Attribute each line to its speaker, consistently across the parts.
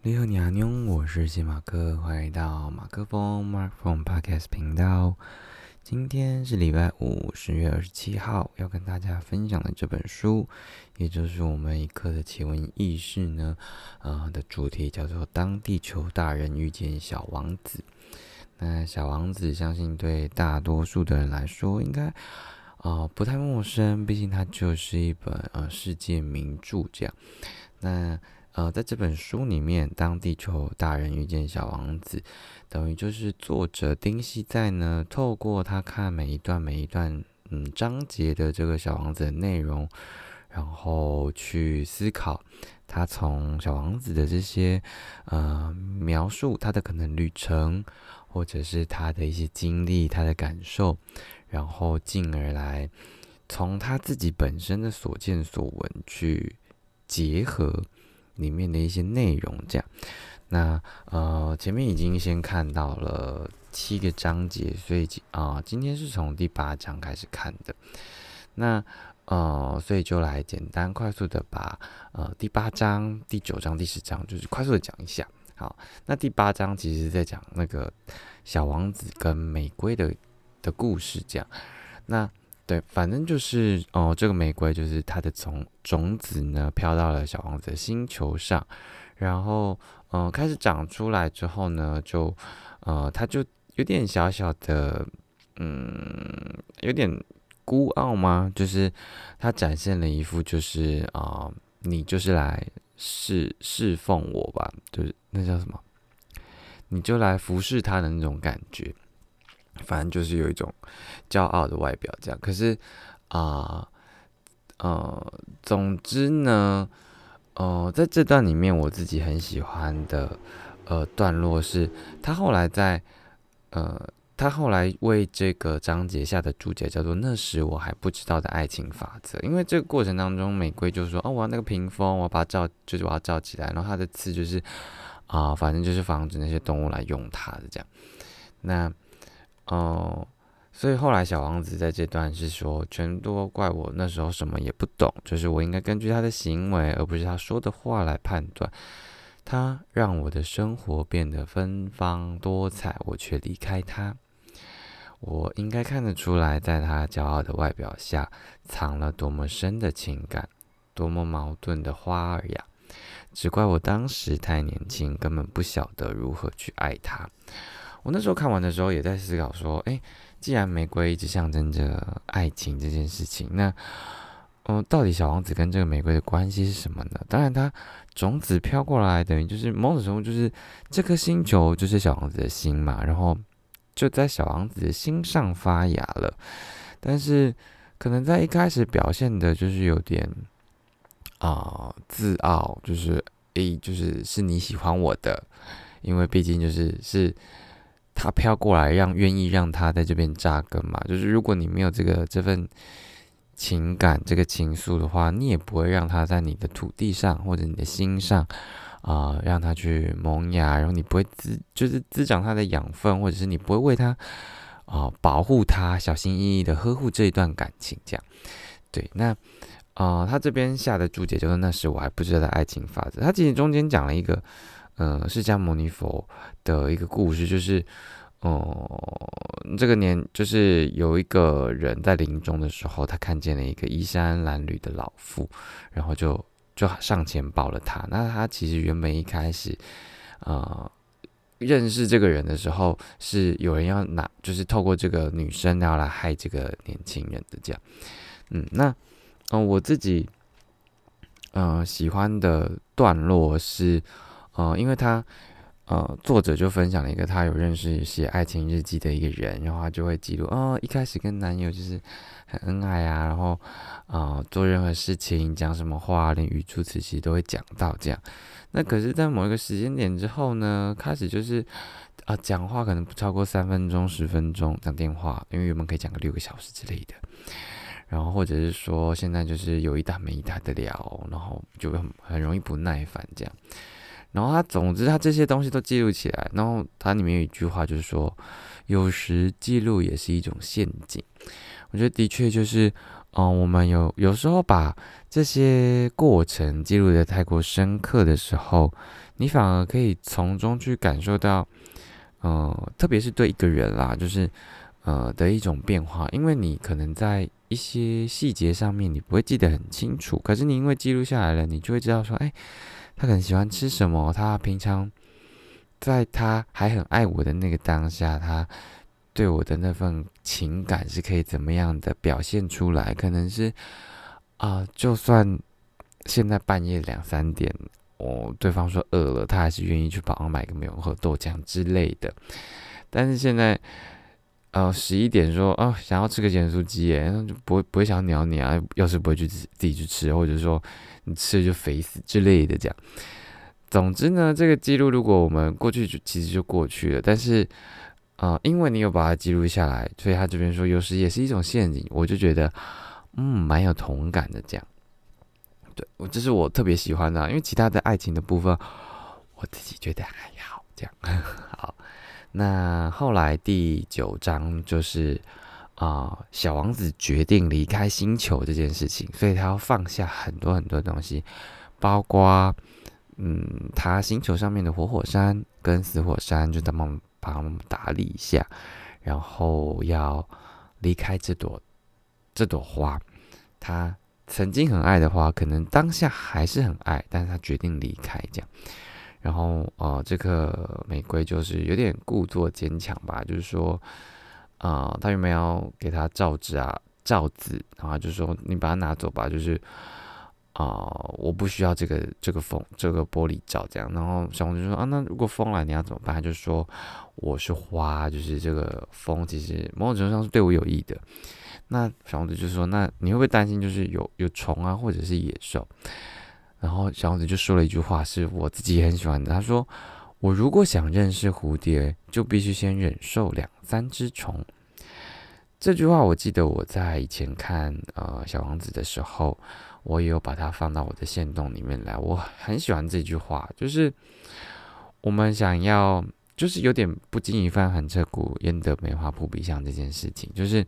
Speaker 1: 你好，你好，我是谢马克，欢迎到马克风 Mark from Podcast 频道。今天是礼拜五，十月二十七号，要跟大家分享的这本书，也就是我们一课的奇闻异事呢，呃的主题叫做《当地球大人遇见小王子》。那小王子，相信对大多数的人来说，应该呃不太陌生，毕竟它就是一本呃世界名著这样。那呃，在这本书里面，当地球大人遇见小王子，等于就是作者丁西在呢，透过他看每一段每一段嗯章节的这个小王子的内容，然后去思考他从小王子的这些呃描述他的可能旅程，或者是他的一些经历、他的感受，然后进而来从他自己本身的所见所闻去结合。里面的一些内容，这样，那呃，前面已经先看到了七个章节，所以啊，今天是从第八章开始看的。那呃，所以就来简单快速的把呃第八章、第九章、第十章，就是快速的讲一下。好，那第八章其实在讲那个小王子跟玫瑰的的故事，这样。那对，反正就是哦，这个玫瑰就是它的种种子呢，飘到了小王子的星球上，然后嗯，开始长出来之后呢，就呃，它就有点小小的，嗯，有点孤傲吗？就是它展现了一副就是啊，你就是来侍侍奉我吧，就是那叫什么？你就来服侍他的那种感觉。反正就是有一种骄傲的外表，这样。可是啊，呃，总之呢，呃，在这段里面，我自己很喜欢的呃段落是，他后来在呃，他后来为这个章节下的注解叫做“那时我还不知道的爱情法则”。因为这个过程当中，玫瑰就说：“哦，我要那个屏风，我要把它罩，就是我要罩起来。”然后它的刺就是啊，反正就是防止那些动物来用它的这样。那哦，所以后来小王子在这段是说，全都怪我那时候什么也不懂，就是我应该根据他的行为，而不是他说的话来判断。他让我的生活变得芬芳多彩，我却离开他。我应该看得出来，在他骄傲的外表下，藏了多么深的情感，多么矛盾的花儿呀！只怪我当时太年轻，根本不晓得如何去爱他。我那时候看完的时候，也在思考说：，哎，既然玫瑰一直象征着爱情这件事情，那，嗯，到底小王子跟这个玫瑰的关系是什么呢？当然，它种子飘过来，等于就是某种程度就是这颗星球就是小王子的心嘛，然后就在小王子的心上发芽了。但是，可能在一开始表现的就是有点啊自傲，就是诶，就是是你喜欢我的，因为毕竟就是是。他飘过来，让愿意让他在这边扎根嘛？就是如果你没有这个这份情感、这个情愫的话，你也不会让他在你的土地上或者你的心上啊，让他去萌芽，然后你不会滋，就是滋长他的养分，或者是你不会为他啊保护他，小心翼翼的呵护这一段感情，这样对。那啊，他这边下的注解就是那时我还不知道的爱情法则，他其实中间讲了一个。嗯，释迦牟尼佛的一个故事，就是，哦，这个年就是有一个人在临终的时候，他看见了一个衣衫褴褛的老妇，然后就就上前抱了他。那他其实原本一开始，呃，认识这个人的时候，是有人要拿，就是透过这个女生要来害这个年轻人的这样。嗯，那嗯，我自己，嗯，喜欢的段落是。呃，因为他，呃，作者就分享了一个他有认识写爱情日记的一个人，然后他就会记录，哦，一开始跟男友就是很恩爱啊，然后，啊，做任何事情讲什么话，连语助词其实都会讲到这样。那可是，在某一个时间点之后呢，开始就是，啊，讲话可能不超过三分钟、十分钟讲电话，因为原本可以讲个六个小时之类的。然后或者是说，现在就是有一搭没一搭的聊，然后就很很容易不耐烦这样。然后他，总之他这些东西都记录起来。然后它里面有一句话，就是说，有时记录也是一种陷阱。我觉得的确就是，嗯，我们有有时候把这些过程记录的太过深刻的时候，你反而可以从中去感受到，呃，特别是对一个人啦，就是呃的一种变化，因为你可能在一些细节上面你不会记得很清楚，可是你因为记录下来了，你就会知道说，哎，他可能喜欢吃什么，他平常。在他还很爱我的那个当下，他对我的那份情感是可以怎么样的表现出来？可能是啊，就算现在半夜两三点，哦，对方说饿了，他还是愿意去帮我买个美容和豆浆之类的。但是现在，呃，十一点说啊，想要吃个减酥鸡，耶，那就不会不会想鸟你啊，要是不会去自自己去吃，或者说你吃了就肥死之类的这样。总之呢，这个记录如果我们过去就其实就过去了，但是，啊，因为你有把它记录下来，所以他这边说有时也是一种陷阱，我就觉得，嗯，蛮有同感的这样。对我这是我特别喜欢的，因为其他的爱情的部分，我自己觉得还好这样。好，那后来第九章就是啊，小王子决定离开星球这件事情，所以他要放下很多很多东西，包括。嗯，他星球上面的活火山跟死火山，就他们帮他们打理一下，然后要离开这朵这朵花。他曾经很爱的花，可能当下还是很爱，但是他决定离开这样。然后，呃，这个玫瑰就是有点故作坚强吧，就是说，啊，他有没有给他罩子啊？罩子，然后就说你把它拿走吧，就是。啊，我不需要这个这个风这个玻璃罩这样，然后小王子就说啊，那如果风来你要怎么办？他就说我是花，就是这个风其实某种程度上是对我有益的。那小王子就说，那你会不会担心就是有有虫啊或者是野兽？然后小王子就说了一句话，是我自己也很喜欢的。他说，我如果想认识蝴蝶，就必须先忍受两三只虫。这句话我记得我在以前看呃小王子的时候。我也有把它放到我的线动里面来，我很喜欢这句话，就是我们想要，就是有点不经一番寒彻骨，焉得梅花扑鼻香这件事情，就是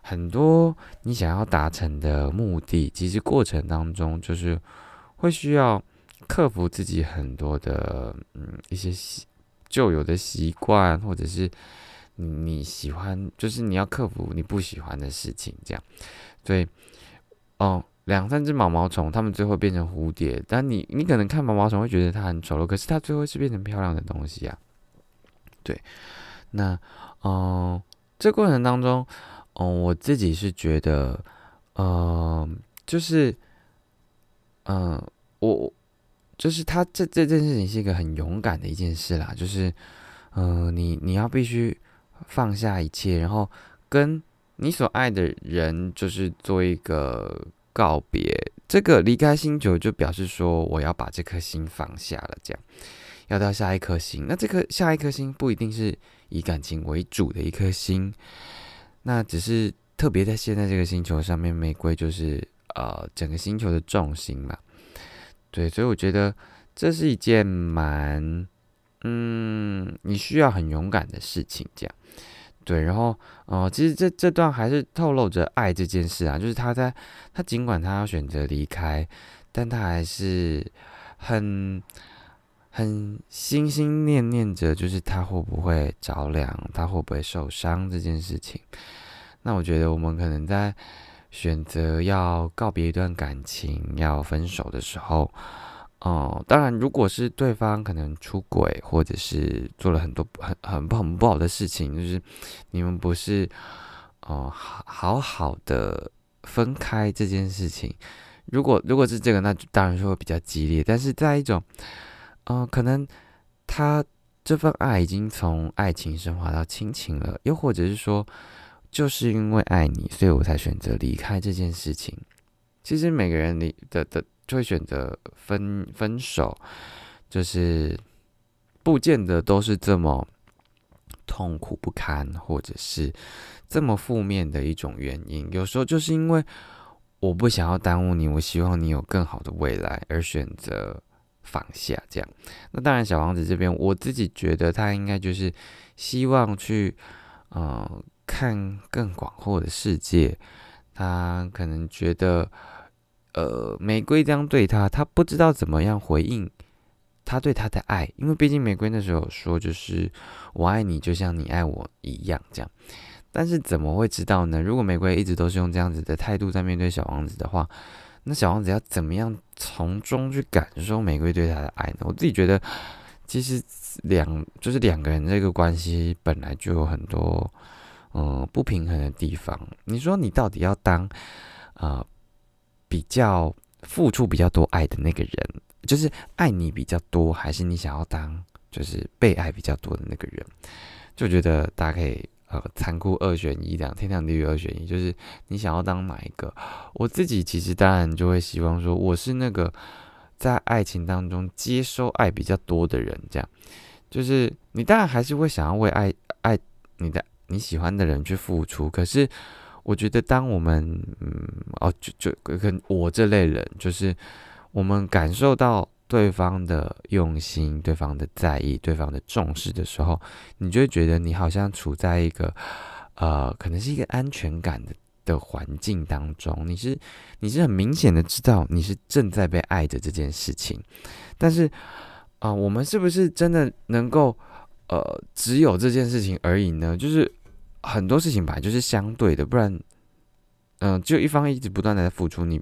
Speaker 1: 很多你想要达成的目的，其实过程当中就是会需要克服自己很多的嗯一些习旧有的习惯，或者是你喜欢，就是你要克服你不喜欢的事情，这样，所以，哦。两三只毛毛虫，它们最后变成蝴蝶，但你你可能看毛毛虫会觉得它很丑陋，可是它最后是变成漂亮的东西啊。对，那嗯，这过程当中，嗯，我自己是觉得，嗯，就是嗯，我就是他这这件事情是一个很勇敢的一件事啦，就是嗯，你你要必须放下一切，然后跟你所爱的人就是做一个。告别这个离开星球，就表示说我要把这颗心放下了，这样要到下一颗星。那这颗下一颗星不一定是以感情为主的一颗星，那只是特别在现在这个星球上面，玫瑰就是呃整个星球的重心嘛。对，所以我觉得这是一件蛮嗯，你需要很勇敢的事情，这样。对，然后，呃，其实这这段还是透露着爱这件事啊，就是他在他尽管他要选择离开，但他还是很很心心念念着，就是他会不会着凉，他会不会受伤这件事情。那我觉得我们可能在选择要告别一段感情、要分手的时候。哦，当然，如果是对方可能出轨，或者是做了很多很很不很不好的事情，就是你们不是哦好好好的分开这件事情，如果如果是这个，那当然是会比较激烈。但是在一种，嗯，可能他这份爱已经从爱情升华到亲情了，又或者是说，就是因为爱你，所以我才选择离开这件事情。其实每个人离的的。就会选择分分手，就是不见得都是这么痛苦不堪，或者是这么负面的一种原因。有时候就是因为我不想要耽误你，我希望你有更好的未来，而选择放下这样。那当然，小王子这边我自己觉得他应该就是希望去，呃，看更广阔的世界，他可能觉得，呃，玫瑰这样对他，他不知道怎么样回应他对他的爱，因为毕竟玫瑰那时候说就是我爱你，就像你爱我一样这样。但是怎么会知道呢？如果玫瑰一直都是用这样子的态度在面对小王子的话，那小王子要怎么样从中去感受玫瑰对他的爱呢？我自己觉得，其实两就是两个人这个关系本来就有很多嗯不平衡的地方。你说你到底要当啊比较付出比较多爱的那个人，就是爱你比较多，还是你想要当就是被爱比较多的那个人？就觉得大家可以。呃，残酷二选一，这样天堂地狱二选一，就是你想要当哪一个？我自己其实当然就会希望说，我是那个在爱情当中接收爱比较多的人。这样，就是你当然还是会想要为爱爱你的你喜欢的人去付出。可是，我觉得当我们嗯哦，就就跟我这类人，就是我们感受到。对方的用心，对方的在意，对方的重视的时候，你就会觉得你好像处在一个呃，可能是一个安全感的的环境当中。你是你是很明显的知道你是正在被爱的这件事情，但是啊，我们是不是真的能够呃只有这件事情而已呢？就是很多事情吧，就是相对的，不然嗯，只有一方一直不断的在付出，你。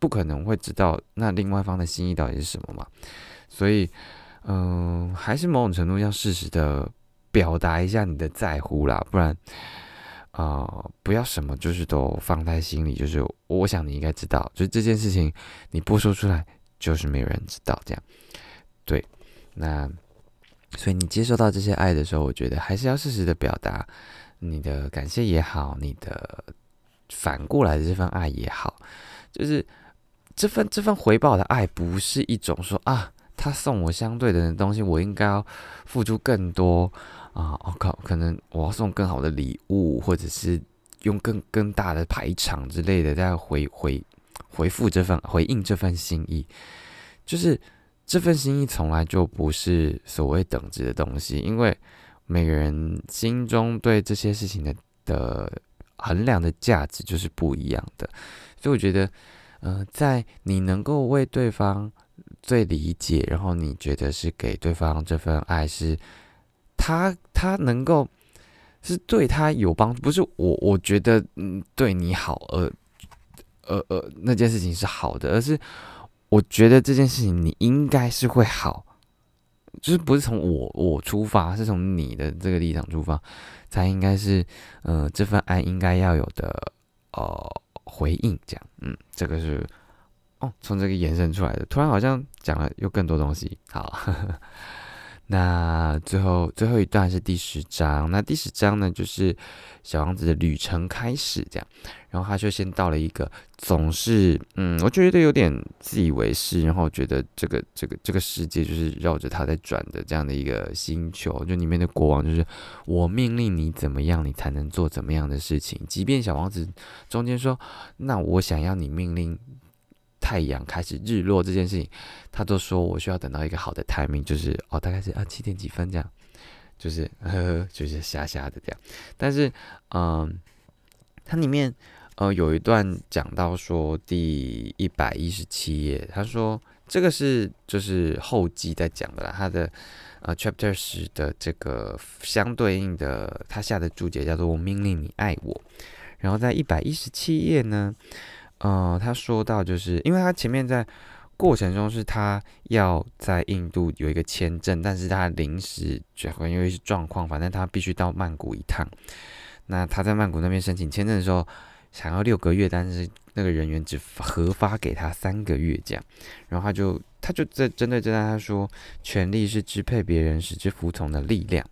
Speaker 1: 不可能会知道那另外方的心意到底是什么嘛？所以，嗯，还是某种程度要适时的表达一下你的在乎啦，不然，啊，不要什么就是都放在心里。就是我想你应该知道，就是这件事情你不说出来，就是没有人知道。这样，对，那所以你接受到这些爱的时候，我觉得还是要适时的表达你的感谢也好，你的反过来的这份爱也好，就是。这份这份回报的爱，不是一种说啊，他送我相对的东西，我应该要付出更多啊！我靠，可能我要送更好的礼物，或者是用更更大的排场之类的，再回回回复这份回应这份心意。就是这份心意从来就不是所谓等值的东西，因为每个人心中对这些事情的的衡量的价值就是不一样的，所以我觉得。呃，在你能够为对方最理解，然后你觉得是给对方这份爱是，他他能够是对他有帮助，不是我我觉得嗯对你好而呃呃那件事情是好的，而是我觉得这件事情你应该是会好，就是不是从我我出发，是从你的这个立场出发，才应该是呃这份爱应该要有的呃。回应这样，嗯，这个是哦，从这个延伸出来的。突然好像讲了又更多东西。好，那最后最后一段是第十章。那第十章呢，就是小王子的旅程开始这样。然后他就先到了一个总是，嗯，我觉得有点自以为是，然后觉得这个这个这个世界就是绕着他在转的这样的一个星球。就里面的国王就是我命令你怎么样，你才能做怎么样的事情。即便小王子中间说，那我想要你命令太阳开始日落这件事情，他都说我需要等到一个好的 timing，就是哦，大概是啊七点几分这样，就是呵呵，就是瞎瞎的这样。但是，嗯，它里面。呃，有一段讲到说第一百一十七页，他说这个是就是后记在讲的啦，他的呃 chapter 十的这个相对应的他下的注解叫做“我命令你爱我”，然后在一百一十七页呢，呃，他说到就是因为他前面在过程中是他要在印度有一个签证，但是他临时就因为是状况，反正他必须到曼谷一趟，那他在曼谷那边申请签证的时候。想要六个月，但是那个人员只核发给他三个月，这样，然后他就他就在针对这段他说，权力是支配别人使之服从的力量，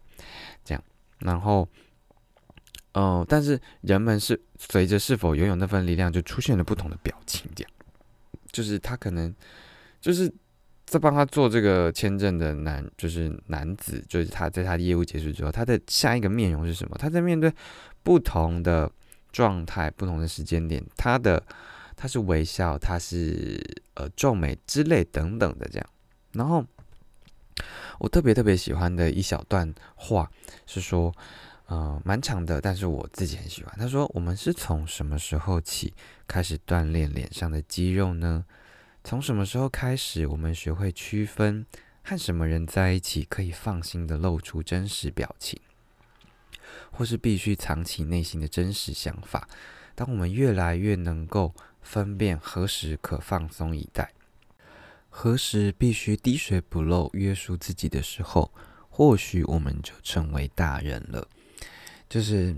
Speaker 1: 这样，然后，哦，但是人们是随着是否拥有那份力量，就出现了不同的表情，这样，就是他可能就是在帮他做这个签证的男，就是男子，就是他在他的业务结束之后，他的下一个面容是什么？他在面对不同的。状态不同的时间点，他的他是微笑，他是呃皱眉之类等等的这样。然后我特别特别喜欢的一小段话是说，呃，蛮长的，但是我自己很喜欢。他说：“我们是从什么时候起开始锻炼脸上的肌肉呢？从什么时候开始，我们学会区分和什么人在一起可以放心的露出真实表情，或是必须藏起内心的真实想法？当我们越来越能够分辨何时可放松以待，何时必须滴水不漏约束自己的时候，或许我们就成为大人了。”就是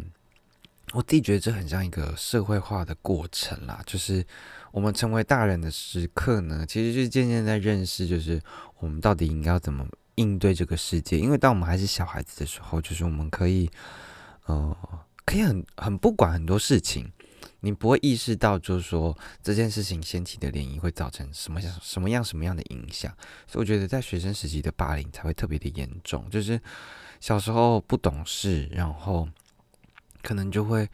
Speaker 1: 我自己觉得这很像一个社会化的过程啦。就是我们成为大人的时刻呢，其实就是渐渐在认识，就是我们到底应该要怎么应对这个世界。因为当我们还是小孩子的时候，就是我们可以，呃，可以很很不管很多事情，你不会意识到，就是说这件事情掀起的涟漪会造成什么样什么样什么样的影响。所以我觉得在学生时期的霸凌才会特别的严重，就是小时候不懂事，然后。可能就会，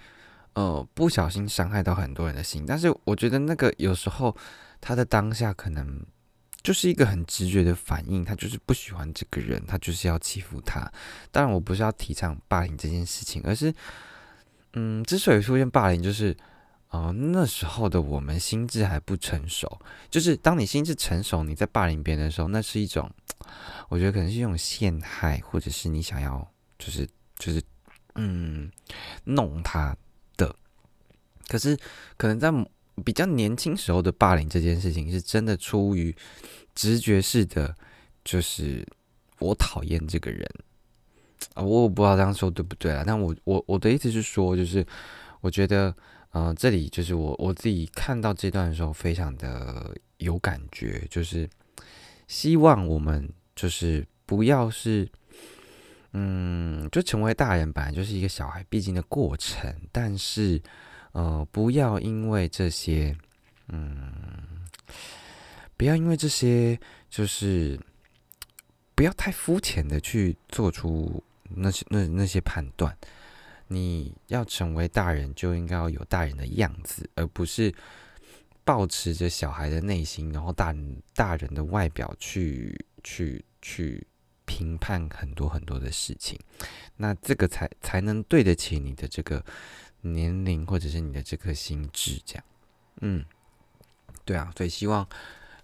Speaker 1: 呃，不小心伤害到很多人的心。但是我觉得那个有时候他的当下可能就是一个很直觉的反应，他就是不喜欢这个人，他就是要欺负他。当然，我不是要提倡霸凌这件事情，而是，嗯，之所以出现霸凌，就是，呃，那时候的我们心智还不成熟。就是当你心智成熟，你在霸凌别人的时候，那是一种，我觉得可能是一种陷害，或者是你想要，就是就是。嗯，弄他的，可是可能在比较年轻时候的霸凌这件事情，是真的出于直觉式的，就是我讨厌这个人啊，我不知道这样说对不对啊？但我我我的意思是说，就是我觉得，呃，这里就是我我自己看到这段的时候，非常的有感觉，就是希望我们就是不要是。嗯，就成为大人本来就是一个小孩必经的过程，但是，呃，不要因为这些，嗯，不要因为这些，就是不要太肤浅的去做出那些那那些判断。你要成为大人，就应该要有大人的样子，而不是保持着小孩的内心，然后大大人的外表去去去。评判很多很多的事情，那这个才才能对得起你的这个年龄，或者是你的这颗心智，这样。嗯，对啊，所以希望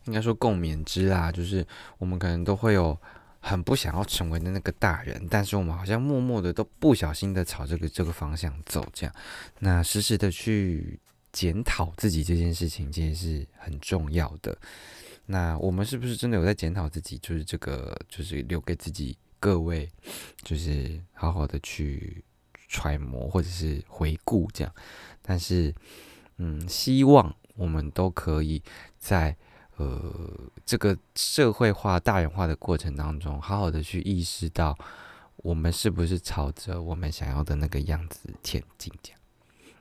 Speaker 1: 应该说共勉之啦，就是我们可能都会有很不想要成为的那个大人，但是我们好像默默的都不小心的朝这个这个方向走，这样。那时时的去检讨自己这件事情，其实是很重要的。那我们是不是真的有在检讨自己？就是这个，就是留给自己各位，就是好好的去揣摩或者是回顾这样。但是，嗯，希望我们都可以在呃这个社会化、大人化的过程当中，好好的去意识到我们是不是朝着我们想要的那个样子前进。这样，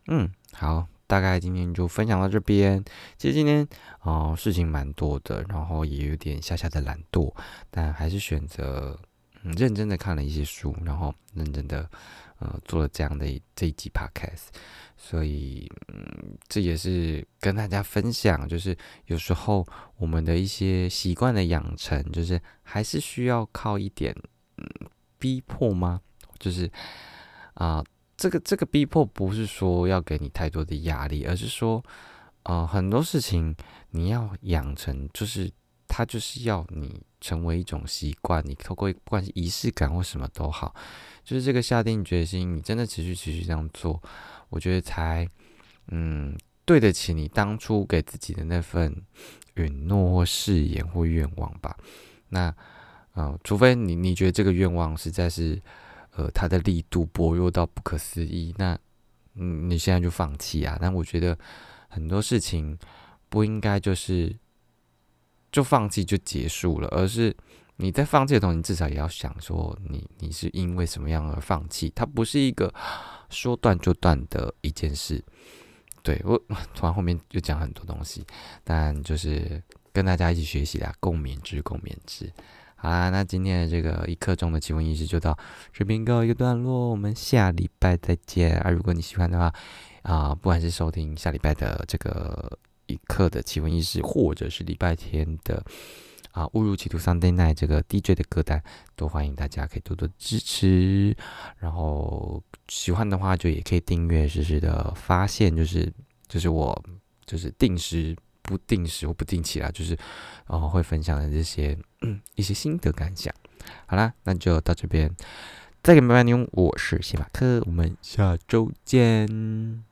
Speaker 1: 嗯，好。大概今天就分享到这边。其实今天哦事情蛮多的，然后也有点小小的懒惰，但还是选择嗯认真的看了一些书，然后认真的呃做了这样的这一集 podcast。所以嗯这也是跟大家分享，就是有时候我们的一些习惯的养成，就是还是需要靠一点嗯逼迫吗？就是啊。这个这个逼迫不是说要给你太多的压力，而是说，呃，很多事情你要养成，就是它就是要你成为一种习惯。你透过不管是仪式感或什么都好，就是这个下定决心，你真的持续持续这样做，我觉得才嗯对得起你当初给自己的那份允诺或誓言或愿望吧。那呃，除非你你觉得这个愿望实在是。呃，它的力度薄弱到不可思议，那嗯，你现在就放弃啊？但我觉得很多事情不应该就是就放弃就结束了，而是你在放弃的同时，你至少也要想说，你你是因为什么样而放弃？它不是一个说断就断的一件事。对我突然后面又讲很多东西，但就是跟大家一起学习啦，共勉之，共勉之。好啦，那今天的这个一刻钟的奇闻异事就到这边告一个段落，我们下礼拜再见啊！如果你喜欢的话，啊，不管是收听下礼拜的这个一刻的奇闻异事，或者是礼拜天的啊，误入歧途 Sunday Night 这个 DJ 的歌单，都欢迎大家可以多多支持。然后喜欢的话，就也可以订阅实时的发现，就是就是我就是定时不定时或不定期啦，就是哦会分享的这些 一些心得感想。好啦，那就到这边，再给拜拜，妞，我是谢马克，我们下周见。